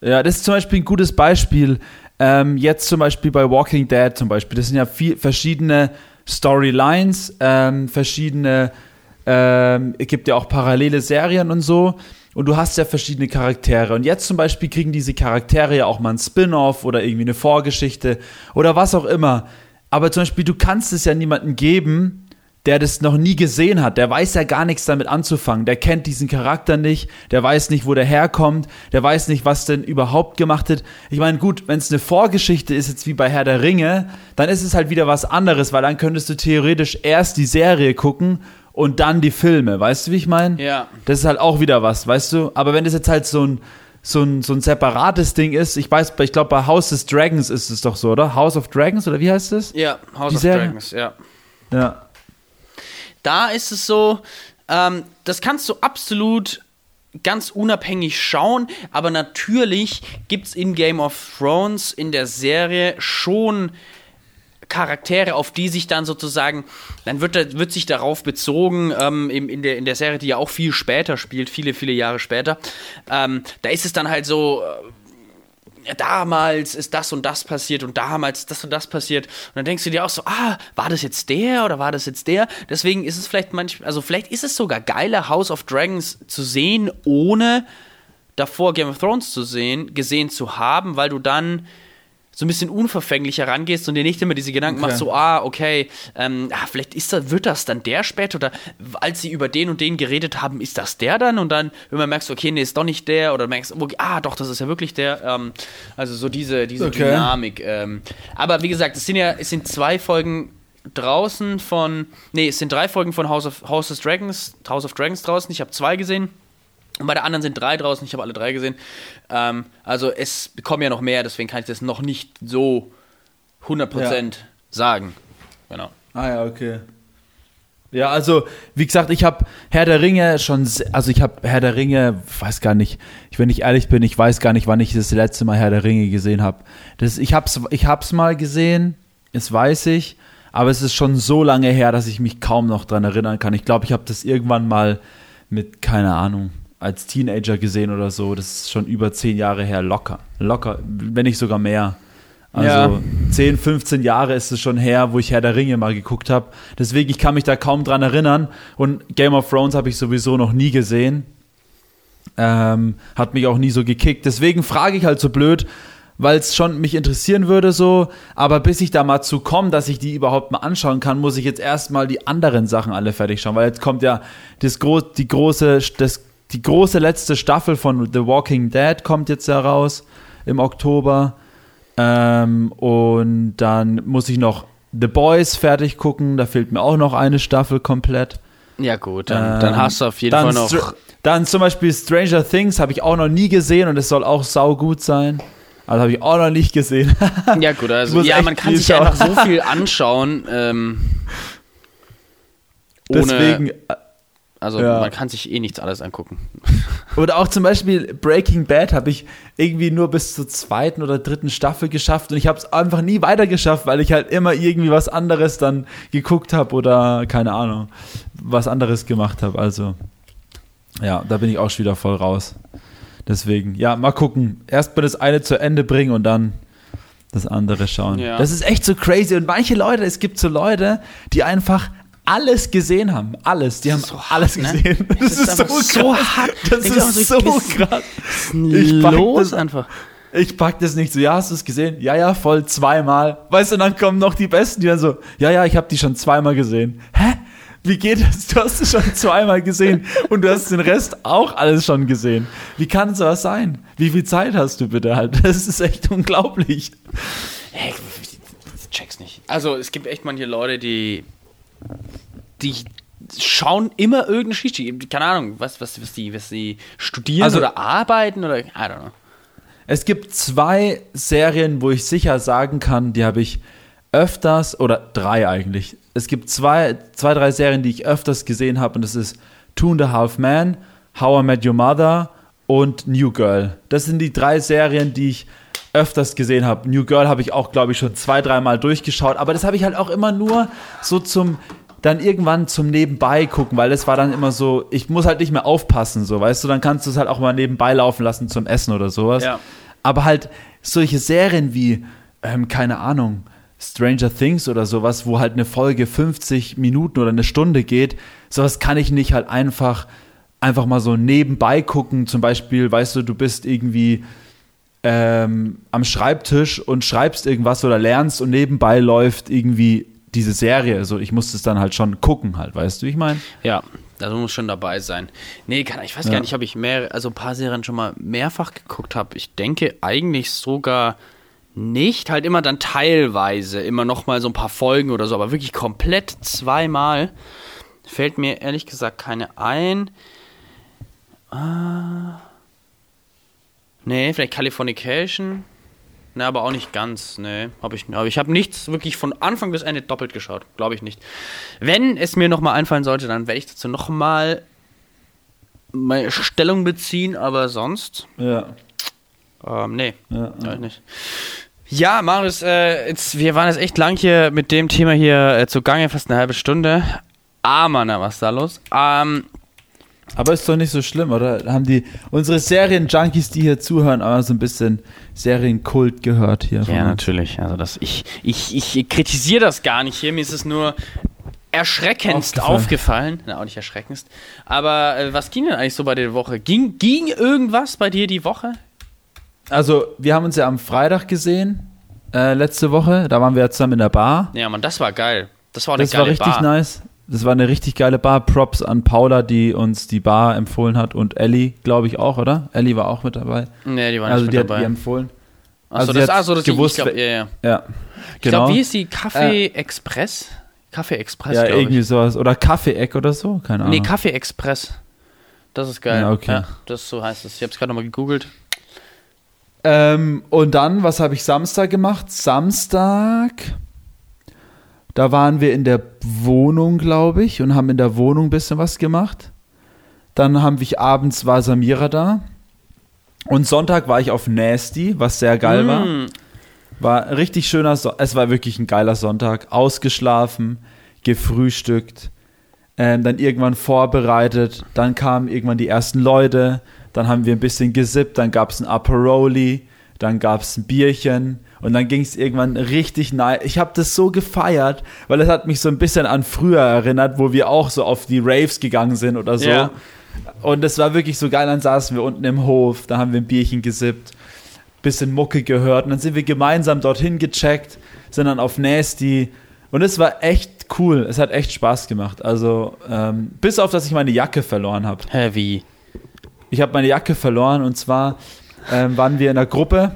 Ja, das ist zum Beispiel ein gutes Beispiel. Ähm, jetzt zum Beispiel bei Walking Dead zum Beispiel. Das sind ja viel, verschiedene Storylines, ähm, verschiedene, ähm, es gibt ja auch parallele Serien und so. Und du hast ja verschiedene Charaktere. Und jetzt zum Beispiel kriegen diese Charaktere ja auch mal ein Spin-off oder irgendwie eine Vorgeschichte oder was auch immer. Aber zum Beispiel, du kannst es ja niemandem geben, der das noch nie gesehen hat, der weiß ja gar nichts damit anzufangen. Der kennt diesen Charakter nicht, der weiß nicht, wo der herkommt, der weiß nicht, was denn überhaupt gemacht wird. Ich meine, gut, wenn es eine Vorgeschichte ist, jetzt wie bei Herr der Ringe, dann ist es halt wieder was anderes, weil dann könntest du theoretisch erst die Serie gucken und dann die Filme. Weißt du, wie ich meine? Ja. Das ist halt auch wieder was, weißt du? Aber wenn das jetzt halt so ein so ein, so ein separates Ding ist, ich weiß, ich glaube bei House of Dragons ist es doch so, oder? House of Dragons oder wie heißt es? Ja, House Die of Serie? Dragons, ja. Ja. Da ist es so, ähm, das kannst du absolut ganz unabhängig schauen, aber natürlich gibt es in Game of Thrones in der Serie schon Charaktere, auf die sich dann sozusagen, dann wird, wird sich darauf bezogen, ähm, in, in, der, in der Serie, die ja auch viel später spielt, viele, viele Jahre später, ähm, da ist es dann halt so, äh, damals ist das und das passiert und damals ist das und das passiert. Und dann denkst du dir auch so, ah, war das jetzt der oder war das jetzt der? Deswegen ist es vielleicht manchmal, also vielleicht ist es sogar geiler, House of Dragons zu sehen, ohne davor Game of Thrones zu sehen, gesehen zu haben, weil du dann so ein bisschen unverfänglicher rangehst und dir nicht immer diese Gedanken Okay. machst, so, ah, okay, ähm, ah, vielleicht ist das, wird das dann der später oder als sie über den und den geredet haben, ist das der dann? Und dann, wenn man merkst, okay, nee, ist doch nicht der oder merkst, okay, ah, doch, das ist ja wirklich der. Ähm, also so diese, diese Okay. Dynamik. Ähm. Aber wie gesagt, es sind ja, es sind zwei Folgen draußen von, nee, es sind drei Folgen von House of, House of Dragons, House of Dragons draußen. Ich habe zwei gesehen. Und bei der anderen sind drei draußen, ich habe alle drei gesehen. Ähm, also es kommen ja noch mehr, deswegen kann ich das noch nicht so 100% sagen. Genau. Ah ja, okay. Ja, also wie gesagt, ich habe Herr der Ringe schon, also ich habe Herr der Ringe, weiß gar nicht, ich, wenn ich ehrlich bin, ich weiß gar nicht, wann ich das letzte Mal Herr der Ringe gesehen habe. Ich hab's, ich hab's mal gesehen, das weiß ich, aber es ist schon so lange her, dass ich mich kaum noch dran erinnern kann. Ich glaube, ich habe das irgendwann mal mit, keine Ahnung, als Teenager gesehen oder so. Das ist schon über zehn Jahre her, locker, locker, wenn nicht sogar mehr. Also Ja. 10, 15 Jahre ist es schon her, wo ich Herr der Ringe mal geguckt habe. Deswegen, ich kann mich da kaum dran erinnern. Und Game of Thrones habe ich sowieso noch nie gesehen. Ähm, hat mich auch nie so gekickt. Deswegen frage ich halt so blöd, weil es schon mich interessieren würde so. Aber bis ich da mal zu komme, dass ich die überhaupt mal anschauen kann, muss ich jetzt erstmal die anderen Sachen alle fertig schauen. Weil jetzt kommt ja das gro die große, das, die große letzte Staffel von The Walking Dead kommt jetzt ja raus. im Oktober. Ähm, und dann muss ich noch The Boys fertig gucken. Da fehlt mir auch noch eine Staffel komplett. Ja, gut, dann, dann Ähm, hast du auf jeden dann Fall noch. Str- Dann zum Beispiel Stranger Things habe ich auch noch nie gesehen und es soll auch saugut sein. Also habe ich auch noch nicht gesehen. Ja, gut, also ja, man kann sich schauen. einfach so viel anschauen. Ähm, ohne, Deswegen, also ja. man kann sich eh nichts alles angucken. Oder auch zum Beispiel Breaking Bad habe ich irgendwie nur bis zur zweiten oder dritten Staffel geschafft und ich habe es einfach nie weiter geschafft, weil ich halt immer irgendwie was anderes dann geguckt habe oder keine Ahnung, was anderes gemacht habe. Also ja, da bin ich auch schon wieder voll raus. Deswegen, ja, mal gucken. Erst mal das eine zu Ende bringen und dann das andere schauen. Ja. Das ist echt so crazy. Und manche Leute, es gibt so Leute, die einfach alles gesehen haben. Alles. Die haben so hart, alles ne? gesehen. Es Das ist ist, so so hart. Das Denk ist so, so krass. Ich pack los das- einfach? Ich pack das nicht so, ja, hast du es gesehen? Ja, ja, voll zweimal. Weißt du, dann kommen noch die Besten, die dann so, ja, ja, ich habe die schon zweimal gesehen. Hä? Wie geht das? Du hast es schon zweimal gesehen und du hast den Rest auch alles schon gesehen. Wie kann sowas sein? Wie viel Zeit hast du bitte halt? Das ist echt unglaublich. Hey, ich check's nicht. Also es gibt echt manche Leute, die die schauen immer irgendeine Geschichte. Keine Ahnung, was, was, was, die, was die studieren Also- oder arbeiten oder I don't know. Es gibt zwei Serien, wo ich sicher sagen kann, die habe ich öfters, oder drei eigentlich. Es gibt zwei, zwei drei Serien, die ich öfters gesehen habe, und das ist Two and a Half Men, How I Met Your Mother und New Girl. Das sind die drei Serien, die ich öfters gesehen habe. New Girl habe ich auch, glaube ich, schon zwei, dreimal durchgeschaut, aber das habe ich halt auch immer nur so zum dann irgendwann zum Nebenbei gucken, weil das war dann immer so, ich muss halt nicht mehr aufpassen, so, weißt du, dann kannst du es halt auch mal nebenbei laufen lassen zum Essen oder sowas. Ja. Aber halt solche Serien wie, ähm, keine Ahnung, Stranger Things oder sowas, wo halt eine Folge 50 Minuten oder eine Stunde geht, sowas kann ich nicht halt einfach, einfach mal so nebenbei gucken. Zum Beispiel, weißt du, du bist irgendwie ähm, am Schreibtisch und schreibst irgendwas oder lernst und nebenbei läuft irgendwie diese Serie. Also ich musste es dann halt schon gucken halt, weißt du, wie ich meine? Ja, das muss schon dabei sein. Nee, kann, ich weiß Ja. gar nicht, ob ich mehr, also ein paar Serien schon mal mehrfach geguckt habe. Ich denke eigentlich sogar nicht, halt immer dann teilweise, immer noch mal so ein paar Folgen oder so, aber wirklich komplett zweimal fällt mir ehrlich gesagt keine ein. Ah. Nee, vielleicht Californication. Ne, aber auch nicht ganz. Nee, habe ich Aber ich habe nichts wirklich von Anfang bis Ende doppelt geschaut. Glaube ich nicht. Wenn es mir nochmal einfallen sollte, dann werde ich dazu nochmal meine Stellung beziehen, aber sonst, Ja. ähm, nee, Ja, ja. nicht. Ja, Marius, äh, jetzt, wir waren jetzt echt lang hier mit dem Thema hier äh, zugange, fast eine halbe Stunde. Ah, Mann, was ist da los? Ähm, Aber ist doch nicht so schlimm, oder? Haben die unsere Serien-Junkies, die hier zuhören, aber so ein bisschen Serienkult gehört hier. Ja, natürlich. Also das, ich, ich, ich kritisiere das gar nicht hier. Mir ist es nur erschreckendst Aufgefallen. aufgefallen. Na, auch nicht erschreckendst. Aber äh, was ging denn eigentlich so bei dir die Woche? Ging, ging irgendwas bei dir die Woche? Also, wir haben uns ja am Freitag gesehen, äh, letzte Woche. Da waren wir ja zusammen in der Bar. Ja, Mann, das war geil. Das war eine Das geile war richtig Bar. nice. Das war eine richtig geile Bar. Props an Paula, die uns die Bar empfohlen hat und Ellie, glaube ich auch, oder? Ellie war auch mit dabei. Nee, die war nicht Also mit die hat dabei. die empfohlen. Achso, also das, hat so, das gewusst, ich glaub, ja, ja. Ja, Ich genau. glaube, wie ist die? Kaffee Express? Kaffee Express, ja, irgendwie ich. sowas. Oder Kaffee-Eck oder so, keine Ahnung. Nee, Kaffee Express. Das ist geil. Ja, okay. das so heißt es. Ich habe es gerade nochmal gegoogelt. Ähm, und dann, was habe ich Samstag gemacht? Samstag, da waren wir in der Wohnung, glaube ich, und haben in der Wohnung ein bisschen was gemacht. Dann haben wir abends war Samira da. Und Sonntag war ich auf Nasty, was sehr geil war. Mm. War ein richtig schöner, so es war wirklich ein geiler Sonntag. Ausgeschlafen, gefrühstückt, ähm, dann irgendwann vorbereitet, dann kamen irgendwann die ersten Leute, dann haben wir ein bisschen gesippt, dann gab es ein Aperoli, dann gab es ein Bierchen und dann ging es irgendwann richtig nice. Ich habe das so gefeiert, weil es hat mich so ein bisschen an früher erinnert, wo wir auch so auf die Raves gegangen sind oder so. Ja. Und es war wirklich so geil, dann saßen wir unten im Hof, da haben wir ein Bierchen gesippt, bisschen Mucke gehört und dann sind wir gemeinsam dorthin gecheckt, sind dann auf Nasty und es war echt cool, es hat echt Spaß gemacht. Also ähm, bis auf, dass ich meine Jacke verloren habe. Wie? Ich habe meine Jacke verloren und zwar ähm, waren wir in der Gruppe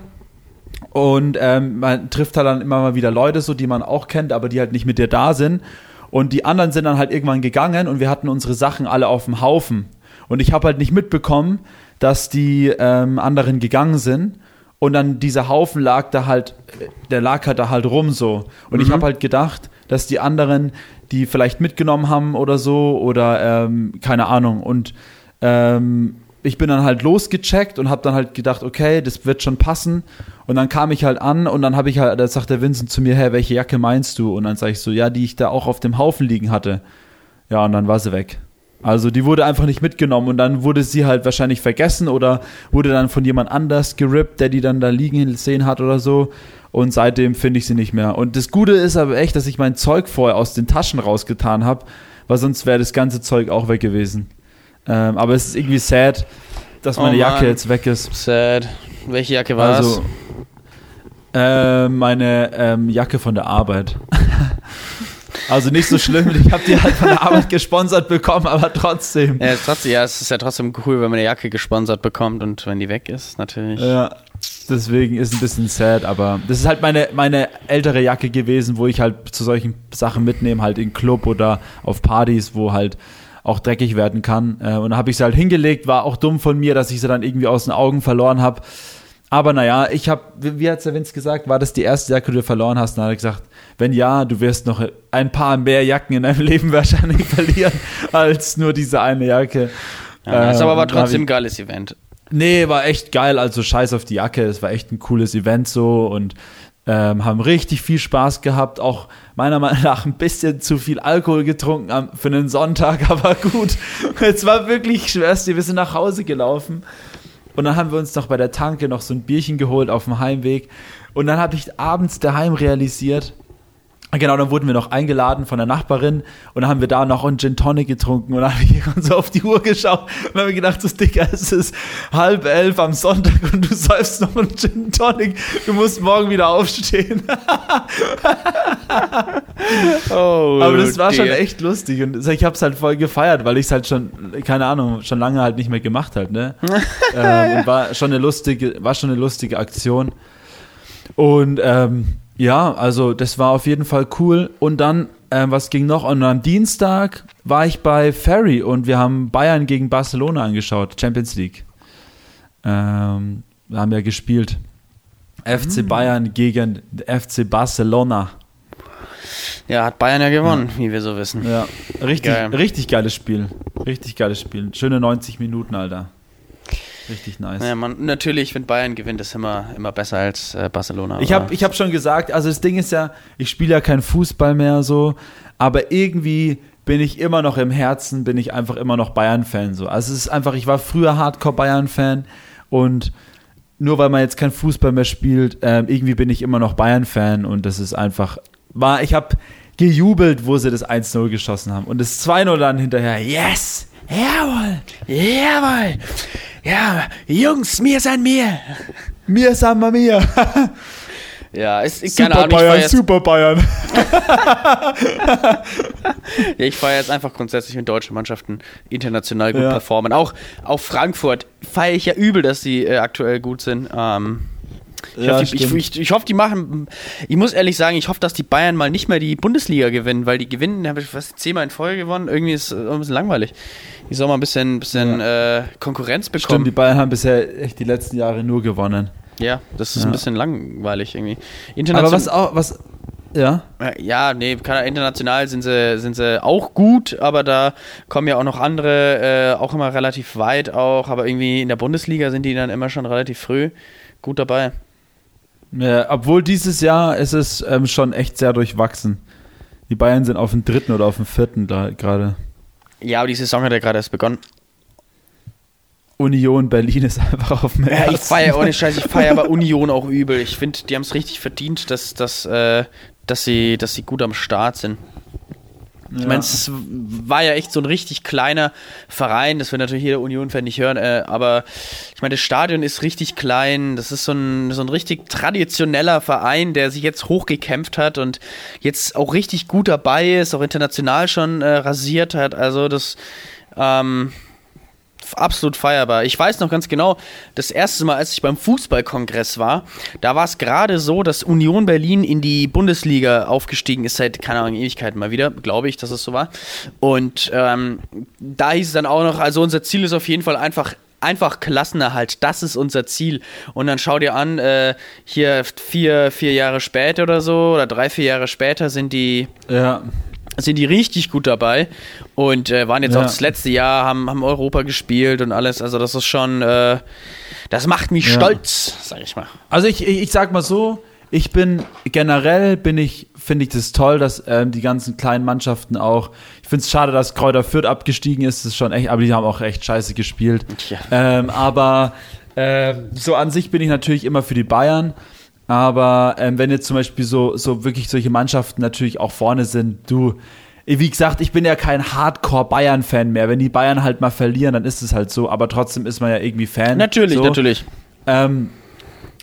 Und ähm, man trifft halt dann immer mal wieder Leute, so die man auch kennt, aber die halt nicht mit dir da sind. Und die anderen sind dann halt irgendwann gegangen und wir hatten unsere Sachen alle auf dem Haufen. Und ich habe halt nicht mitbekommen, dass die ähm, anderen gegangen sind. Und dann dieser Haufen lag da halt, der lag halt da halt rum so. Und ich habe halt gedacht, dass die anderen die vielleicht mitgenommen haben oder so oder ähm, keine Ahnung. Und ähm, ich bin dann halt losgecheckt und habe dann halt gedacht, okay, das wird schon passen. Und dann kam ich halt an und dann habe ich halt, da sagt der Vincent zu mir, hey, welche Jacke meinst du? Und dann sage ich so, ja, die ich da auch auf dem Haufen liegen hatte. Ja, und dann war sie weg. Also die wurde einfach nicht mitgenommen und dann wurde sie halt wahrscheinlich vergessen oder wurde dann von jemand anders gerippt, der die dann da liegen sehen hat oder so. Und seitdem finde ich sie nicht mehr. Und das Gute ist aber echt, dass ich mein Zeug vorher aus den Taschen rausgetan habe, weil sonst wäre das ganze Zeug auch weg gewesen. Ähm, aber es ist irgendwie sad, dass Oh meine Jacke Mann. jetzt weg ist. Sad. Welche Jacke war Also, äh, meine ähm, Jacke von der Arbeit. also nicht so schlimm, ich habe die halt von der Arbeit gesponsert bekommen, aber trotzdem. Ja, trotzdem, ja, es ist ja trotzdem cool, wenn man eine Jacke gesponsert bekommt und wenn die weg ist, natürlich. Ja, deswegen ist ein bisschen sad, aber das ist halt meine, meine ältere Jacke gewesen, wo ich halt zu solchen Sachen mitnehme, halt in Club oder auf Partys, wo halt auch dreckig werden kann. Äh, Und da habe ich sie halt hingelegt, war auch dumm von mir, dass ich sie dann irgendwie aus den Augen verloren habe. Aber naja, ich habe, wie, wie hat der Vince gesagt, war das die erste Jacke, die du verloren hast? Und dann hat er gesagt, wenn ja, du wirst noch ein paar mehr Jacken in deinem Leben wahrscheinlich verlieren, als nur diese eine Jacke. Ja, ist Ähm, aber, hab trotzdem ein geiles Event. Nee, war echt geil. Also scheiß auf die Jacke. Es war echt ein cooles Event so und ähm, haben richtig viel Spaß gehabt. Auch meiner Meinung nach ein bisschen zu viel Alkohol getrunken am, für einen Sonntag, aber gut. Es war wirklich schwerste. Wir sind nach Hause gelaufen und dann haben wir uns noch bei der Tanke noch so ein Bierchen geholt auf dem Heimweg. Und dann habe ich abends daheim realisiert, Genau, dann wurden wir noch eingeladen von der Nachbarin und dann haben wir da noch einen Gin Tonic getrunken und dann habe ich so auf die Uhr geschaut und habe mir gedacht, so Dicker, es ist halb elf am Sonntag und du säufst noch einen Gin Tonic, du musst morgen wieder aufstehen. Oh, Aber das war schon echt lustig und ich habe es halt voll gefeiert, weil ich es halt schon, keine Ahnung, schon lange halt nicht mehr gemacht halt, ne? ähm, und war schon eine lustige, war schon eine lustige Aktion. Und ähm, ja, also das war auf jeden Fall cool. Und dann, ähm, was ging noch? Und am Dienstag war ich bei Ferry und wir haben Bayern gegen Barcelona angeschaut, Champions League. Ähm, wir haben ja gespielt. FC Bayern gegen FC Barcelona. Ja, hat Bayern ja gewonnen, wie wir so wissen. Ja, richtig, Geil. richtig geiles Spiel. Richtig geiles Spiel. Schöne 90 Minuten, Alter. Richtig nice. Ja, man, natürlich, wenn Bayern gewinnt, ist immer, immer besser als äh, Barcelona. Ich habe ich hab schon gesagt, also das Ding ist ja, ich spiele ja kein Fußball mehr so, aber irgendwie bin ich immer noch im Herzen, bin ich einfach immer noch Bayern-Fan so. Also es ist einfach, ich war früher Hardcore-Bayern-Fan und nur weil man jetzt kein Fußball mehr spielt, ähm, irgendwie bin ich immer noch Bayern-Fan und das ist einfach, war, ich habe gejubelt, wo sie das 1-0 geschossen haben und das 2-0 dann hinterher, yes, jawohl, Jawohl! Ja, Jungs, mir sein mir! mir Samba mir, Ja, ist, ich- keine super Ahnung, ich feiere Bayern, jetzt, super Bayern. ja, ich feier jetzt einfach grundsätzlich, wenn deutsche Mannschaften international gut Ja. performen. Auch, auch Frankfurt feiere ich ja übel, dass sie äh, aktuell gut sind. Ähm, ich, Ja, hoffe, die, ich, stimmt. ich, ich hoffe, die machen. Ich muss ehrlich sagen, ich hoffe, dass die Bayern mal nicht mehr die Bundesliga gewinnen, weil die gewinnen, habe ich fast zehnmal in Folge gewonnen. Irgendwie ist es ein bisschen langweilig. Die soll mal ein bisschen, bisschen äh, Konkurrenz Stimmt, bekommen. die Bayern haben bisher echt die letzten Jahre nur gewonnen. ja, das ist Ja. ein bisschen langweilig irgendwie. Aber Internation- was auch, was, ja, Äh, Ja, nee, international sind sie, sind sie auch gut, aber da kommen ja auch noch andere, äh, auch immer relativ weit auch, aber irgendwie in der Bundesliga sind die dann immer schon relativ früh gut dabei. Ja, obwohl dieses Jahr ist es ähm, schon echt sehr durchwachsen. Die Bayern sind auf dem dritten oder auf dem vierten da gerade. Ja, aber die Saison hat ja gerade erst begonnen. Union Berlin ist einfach auf dem Ja, ich feiere ohne Scheiß, ich feiere aber Union auch übel. Ich finde, die haben es richtig verdient, dass, dass, äh, dass, sie, dass sie gut am Start sind. Ich Ja. meine, es war ja echt so ein richtig kleiner Verein, das will natürlich jeder Union-Fan nicht hören, äh, aber ich meine, das Stadion ist richtig klein, das ist so ein, so ein richtig traditioneller Verein, der sich jetzt hochgekämpft hat und jetzt auch richtig gut dabei ist, auch international schon äh, rasiert hat, also das ähm, absolut feierbar. Ich weiß noch ganz genau, das erste Mal, als ich beim Fußballkongress war, da war es gerade so, dass Union Berlin in die Bundesliga aufgestiegen ist seit, keine Ahnung, Ewigkeiten mal wieder, glaube ich, dass es so war. Und ähm, da hieß es dann auch noch, also unser Ziel ist auf jeden Fall einfach einfach Klassenerhalt, das ist unser Ziel. Und dann schau dir an, äh, hier vier, vier Jahre später oder so, oder drei, vier Jahre später sind die, Ja. Sind die richtig gut dabei und äh, waren jetzt Ja. auch das letzte Jahr, haben, haben Europa gespielt und alles. Also das ist schon, äh, das macht mich Ja. stolz, sag ich mal. Also ich, ich, ich sag mal so, ich bin generell bin ich, finde ich das toll, dass ähm, die ganzen kleinen Mannschaften auch. Ich finde es schade, dass Kräuter Fürth abgestiegen ist. Das ist schon echt, aber die haben auch echt scheiße gespielt. Tja. Ähm, aber ähm, so an sich bin ich natürlich immer für die Bayern. Aber ähm, wenn jetzt zum Beispiel so, so wirklich solche Mannschaften natürlich auch vorne sind, du, wie gesagt, ich bin ja kein Hardcore-Bayern-Fan mehr. Wenn die Bayern halt mal verlieren, dann ist es halt so. Aber trotzdem ist man ja irgendwie Fan. Natürlich, so. natürlich. Ähm,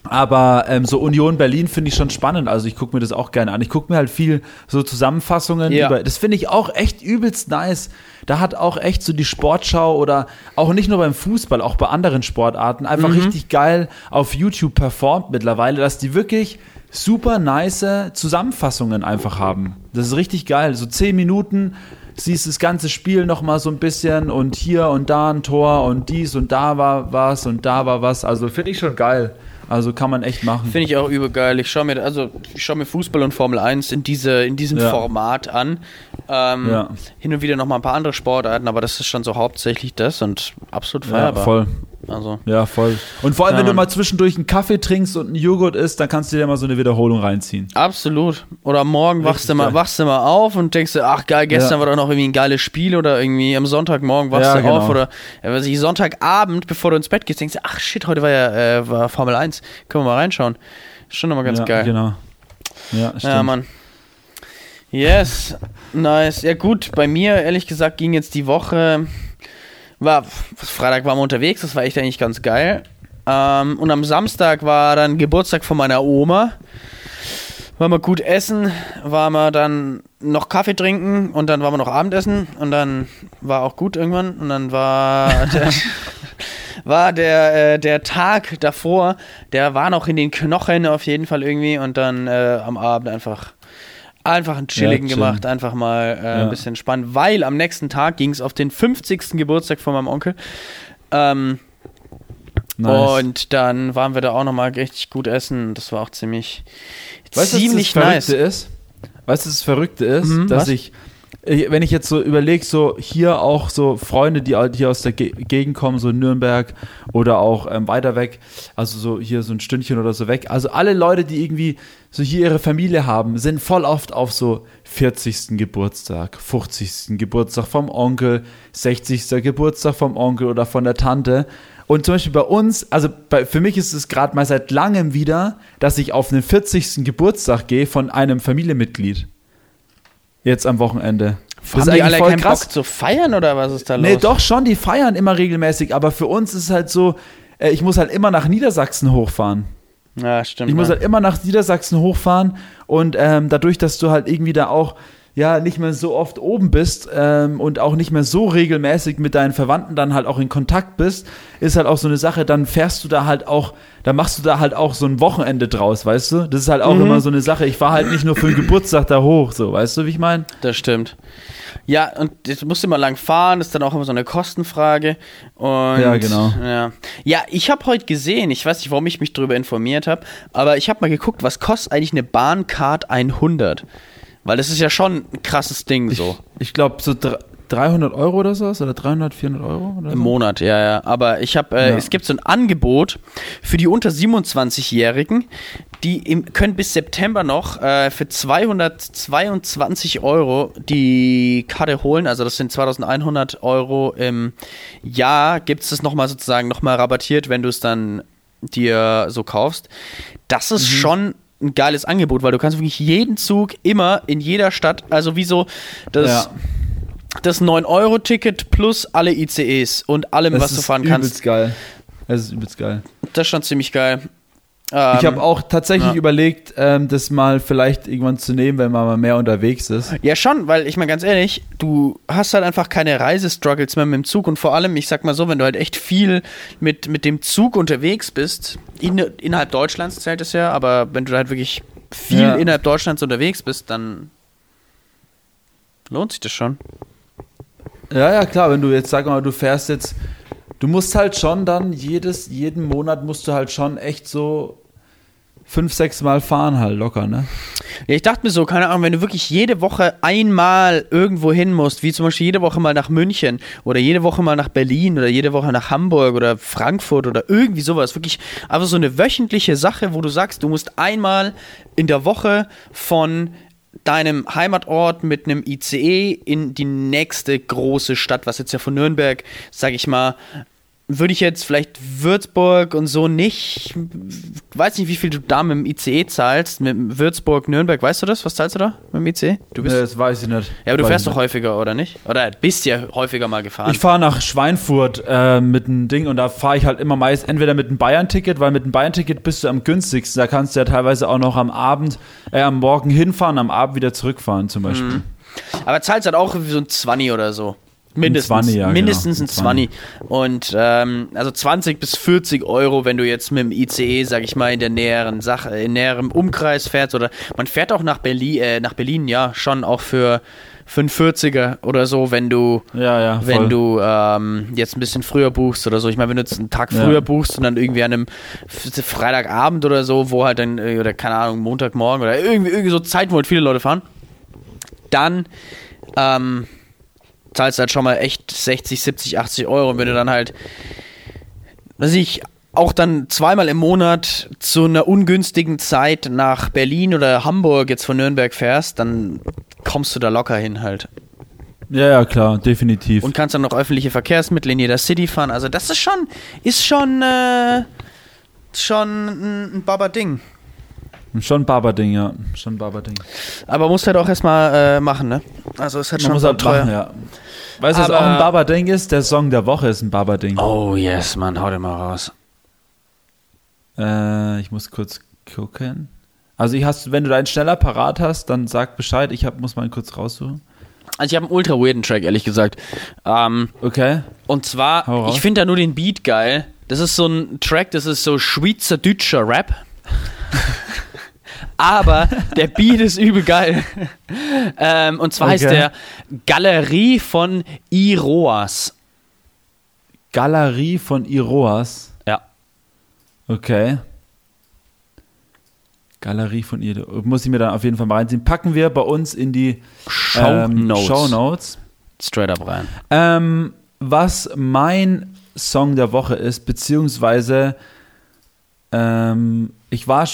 aber ähm, so Union Berlin finde ich schon spannend. Also ich gucke mir das auch gerne an. Ich gucke mir halt viel so Zusammenfassungen Ja. über. Das finde ich auch echt übelst nice. Da hat auch echt so die Sportschau oder auch nicht nur beim Fußball, auch bei anderen Sportarten einfach Mhm. richtig geil auf YouTube performt mittlerweile, dass die wirklich super nice Zusammenfassungen einfach haben. Das ist richtig geil. So zehn Minuten siehst das ganze Spiel noch mal so ein bisschen und hier und da ein Tor und dies und da war was und da war was. Also finde ich schon geil. Also kann man echt machen. Finde ich auch übel geil. Ich schaue mir, also ich schaue mir Fußball und Formel 1 in, diese, in diesem Ja. Format an. Ähm, Ja. Hin und wieder noch mal ein paar andere Sportarten, aber das ist schon so hauptsächlich das und absolut Ja, feierbar. voll. Also. Ja, voll. Und vor allem, Ja, wenn du Mann. mal zwischendurch einen Kaffee trinkst und einen Joghurt isst, dann kannst du dir mal so eine Wiederholung reinziehen. Absolut. Oder morgen wachst du, mal, geil. wachst du mal auf und denkst dir, ach geil, gestern Ja. war doch noch irgendwie ein geiles Spiel oder irgendwie am Sonntagmorgen wachst Ja, du genau. auf oder ja, weiß ich, Sonntagabend, bevor du ins Bett gehst, denkst du, ach shit, heute war ja äh, war Formel 1. Können wir mal reinschauen. Ist schon nochmal ganz ja, geil. Genau. Ja, stimmt. Ja, Mann. Yes, nice. Ja gut, bei mir, ehrlich gesagt, ging jetzt die Woche, war, Freitag waren wir unterwegs, das war echt eigentlich ganz geil. Ähm, und am Samstag war dann Geburtstag von meiner Oma. Waren wir gut essen, waren wir dann noch Kaffee trinken und dann waren wir noch Abendessen und dann war auch gut irgendwann und dann war der, war der, äh, der Tag davor, der war noch in den Knochen auf jeden Fall irgendwie und dann äh, am Abend einfach einfach einen chilligen chillen. gemacht, einfach mal äh, Ja. ein bisschen spannend, weil am nächsten Tag ging es auf den 50. Geburtstag von meinem Onkel. Ähm, Nice. Und dann waren wir da auch nochmal richtig gut essen. Das war auch ziemlich, Weißt ziemlich was das nice. Verrückte ist? Weißt du, das Verrückte ist, Mhm, dass was? ich- wenn ich jetzt so überlege, so hier auch so Freunde, die hier aus der Ge Gegend kommen, so Nürnberg oder auch ähm, weiter weg, also so hier so ein Stündchen oder so weg, also alle Leute, die irgendwie so hier ihre Familie haben, sind voll oft auf so 40. Geburtstag, 50. Geburtstag vom Onkel, 60. Geburtstag vom Onkel oder von der Tante. Und zum Beispiel bei uns, also bei, für mich ist es gerade mal seit langem wieder, dass ich auf den 40. Geburtstag gehe von einem Familienmitglied. Jetzt am Wochenende. Das Haben die alle keinen krass. Bock zu feiern oder was ist da los? Nee, doch schon, die feiern immer regelmäßig, aber für uns ist es halt so, äh, ich muss halt immer nach Niedersachsen hochfahren. Ja, stimmt. Ich muss halt immer nach Niedersachsen hochfahren und ähm, dadurch, dass du halt irgendwie da auch ja nicht mehr so oft oben bist ähm, und auch nicht mehr so regelmäßig mit deinen Verwandten dann halt auch in Kontakt bist, ist halt auch so eine Sache, dann fährst du da halt auch, dann machst du da halt auch so ein Wochenende draus, weißt du? Das ist halt auch immer so eine Sache. Ich fahre halt nicht nur für den Geburtstag da hoch, so, weißt du, wie ich meine? Das stimmt. Ja, und jetzt musst du immer lang fahren, ist dann auch immer so eine Kostenfrage. Und, Ja, genau. Ja, ja ich habe heute gesehen, ich weiß nicht, warum ich mich darüber informiert habe, aber ich habe mal geguckt, was kostet eigentlich eine Bahncard 100? Weil das ist ja schon ein krasses Ding so. Ich glaube so dr- 300 Euro oder sowas oder 300, 400 Euro oder Im so. Monat, ja, ja. Aber ich habe, äh, Ja. es gibt so ein Angebot für die unter 27-Jährigen, die im, können bis September noch äh, für 222 Euro die Karte holen. Also das sind 2100 Euro im Jahr. Gibt es das nochmal sozusagen nochmal rabattiert, wenn du es dann dir so kaufst. Das ist Mhm. schon ein geiles Angebot, weil du kannst wirklich jeden Zug immer in jeder Stadt, also wie so das Ja. das 9-Euro-Ticket plus alle ICEs und allem, Das was du ist fahren übelst kannst. geil. Das ist übelst geil. Das ist schon ziemlich geil. Ähm, ich habe auch tatsächlich ja. überlegt, ähm, das mal vielleicht irgendwann zu nehmen, wenn man mal mehr unterwegs ist. Ja, schon, weil ich meine ganz ehrlich, du hast halt einfach keine Reisestruggles mehr mit dem Zug und vor allem, ich sag mal so, wenn du halt echt viel mit, mit dem Zug unterwegs bist, in, innerhalb Deutschlands zählt es ja, aber wenn du halt wirklich viel Ja. innerhalb Deutschlands unterwegs bist, dann lohnt sich das schon. Ja, ja, klar, wenn du jetzt, sag mal, du fährst jetzt, du musst halt schon dann jedes, jeden Monat musst du halt schon echt so fünf, sechs Mal fahren halt locker, ne? Ja, ich dachte mir so, keine Ahnung, wenn du wirklich jede Woche einmal irgendwo hin musst, wie zum Beispiel jede Woche mal nach München oder jede Woche mal nach Berlin oder jede Woche nach Hamburg oder Frankfurt oder irgendwie sowas, wirklich einfach so eine wöchentliche Sache, wo du sagst, du musst einmal in der Woche von deinem Heimatort mit einem ICE in die nächste große Stadt, was jetzt ja von Nürnberg, sag ich mal, würde ich jetzt vielleicht Würzburg und so nicht, weiß nicht, wie viel du da mit dem ICE zahlst, mit Würzburg, Nürnberg, weißt du das? Was zahlst du da mit dem ICE? Du bist, Nee, das weiß ich nicht. ja, aber du Weiß fährst doch häufiger, oder nicht? Oder bist ja häufiger mal gefahren. Ich fahre nach Schweinfurt äh, mit einem Ding und da fahre ich halt immer meist entweder mit einem Bayern-Ticket, weil mit einem Bayern-Ticket bist du am günstigsten. Da kannst du ja teilweise auch noch am Abend, äh, am Morgen hinfahren, am Abend wieder zurückfahren zum Beispiel. Mhm. aber zahlst halt auch so ein 20 oder so. Mindestens. 20, ja, genau. mindestens Ein ein 20. Und ähm, also 20 bis 40 Euro, wenn du jetzt mit dem ICE, sag ich mal, in der näheren Sache, in näherem Umkreis fährst. Oder man fährt auch nach Berlin, äh, nach Berlin, ja, schon auch für, für einen 40er oder so, wenn du Ja, ja. wenn du ähm, jetzt ein bisschen früher buchst oder so. Ich meine, wenn du jetzt einen Tag Ja. früher buchst und dann irgendwie an einem Freitagabend oder so, wo halt dann, äh, oder keine Ahnung, Montagmorgen oder irgendwie, irgendwie so Zeiten, wo halt viele Leute fahren, dann ähm, zahlst du halt schon mal echt 60, 70, 80 Euro. Und wenn du dann halt, weiß ich, auch dann zweimal im Monat zu einer ungünstigen Zeit nach Berlin oder Hamburg jetzt von Nürnberg fährst, dann kommst du da locker hin halt. Ja, ja, klar, definitiv. Und kannst dann noch öffentliche Verkehrsmittel in jeder City fahren. Also das ist schon, ist schon, äh, schon ein, ein Baba-Ding. Schon Barberding, ja. Schon Barberding. Aber musst halt auch erstmal äh, machen, ne? Also ist halt Man schon muss halt teuer. machen, ja. Weißt du, was auch ein Barberding ist? Der Song der Woche ist ein Barberding. Oh yes, Mann, hau den mal raus. Äh, ich muss kurz gucken. Also ich hast, wenn du deinen schneller parat hast, dann sag Bescheid. Ich hab, muss mal kurz raussuchen. Also ich habe einen ultra weirden Track, ehrlich gesagt. Ähm, Okay. und zwar, ich finde da nur den Beat geil. Das ist so ein Track, das ist so schweizerdeutscher Rap. Aber der Beat ist übel geil. ähm, und zwar heißt Okay. der Galerie von Iroas. Galerie von Iroas. Ja. Okay. Galerie von Iroas. Muss ich mir dann auf jeden Fall mal reinziehen. Packen wir bei uns in die Show ähm, Notes. Show Notes. Straight up rein. Ähm, was mein Song der Woche ist, beziehungsweise ähm, ich war,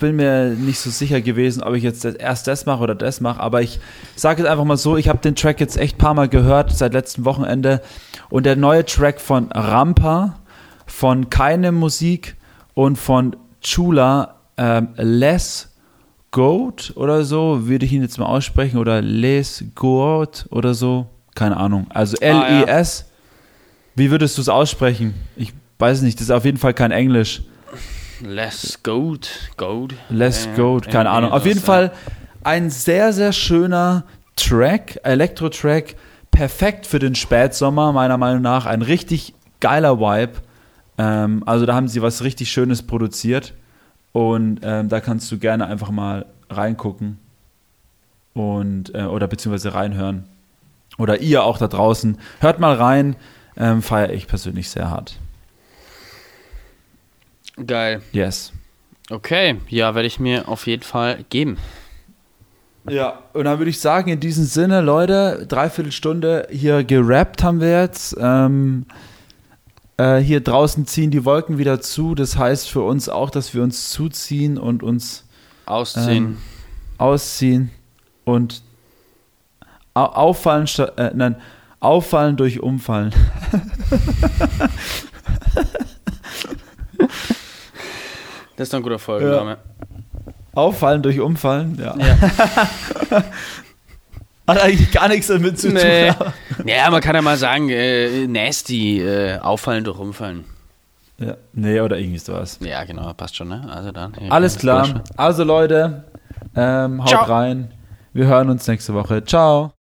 bin mir nicht so sicher gewesen, ob ich jetzt erst das mache oder das mache, aber ich sage jetzt einfach mal so, ich habe den Track jetzt echt ein paar Mal gehört seit letztem Wochenende und der neue Track von Rampa, von Keine Musik und von Chula, ähm, Les Goat oder so, würde ich ihn jetzt mal aussprechen, oder Les Goat oder so, keine Ahnung. Also Ah, ja. L-E-S. Wie würdest du es aussprechen? Ich weiß nicht, das ist auf jeden Fall kein Englisch. Less Goat. Goat. Les Äh, Goat, keine irgendwie Ahnung. Auf jeden. Fall ein sehr, sehr schöner Track, Elektro-Track, perfekt für den Spätsommer, meiner Meinung nach. Ein richtig geiler Vibe. Ähm, also da haben sie was richtig Schönes produziert und ähm, da kannst du gerne einfach mal reingucken und äh, oder beziehungsweise reinhören. Oder ihr auch da draußen. Hört mal rein, ähm, feiere ich persönlich sehr hart. Geil. Yes. Okay, ja, werde ich mir auf jeden Fall geben. Ja, und dann würde ich sagen, in diesem Sinne, Leute, dreiviertel Stunde hier gerappt haben wir jetzt. Ähm, äh, hier draußen ziehen die Wolken wieder zu. Das heißt für uns auch, dass wir uns zuziehen und uns Ausziehen. Ähm, ausziehen und au auffallen, äh, nein, auffallen durch Umfallen. das ist doch ein guter Folgenname. Auffallen durch Umfallen, ja. Ja. Hat eigentlich gar nichts damit zu Nee. tun. Ja, man kann ja mal sagen, äh, nasty, äh, auffallen durch umfallen. Ja, nee, oder irgendwie sowas. Ja, genau, passt schon, ne? Also dann. Alles klar. Also Leute, ähm, haut Ciao. rein. Wir hören uns nächste Woche. Ciao.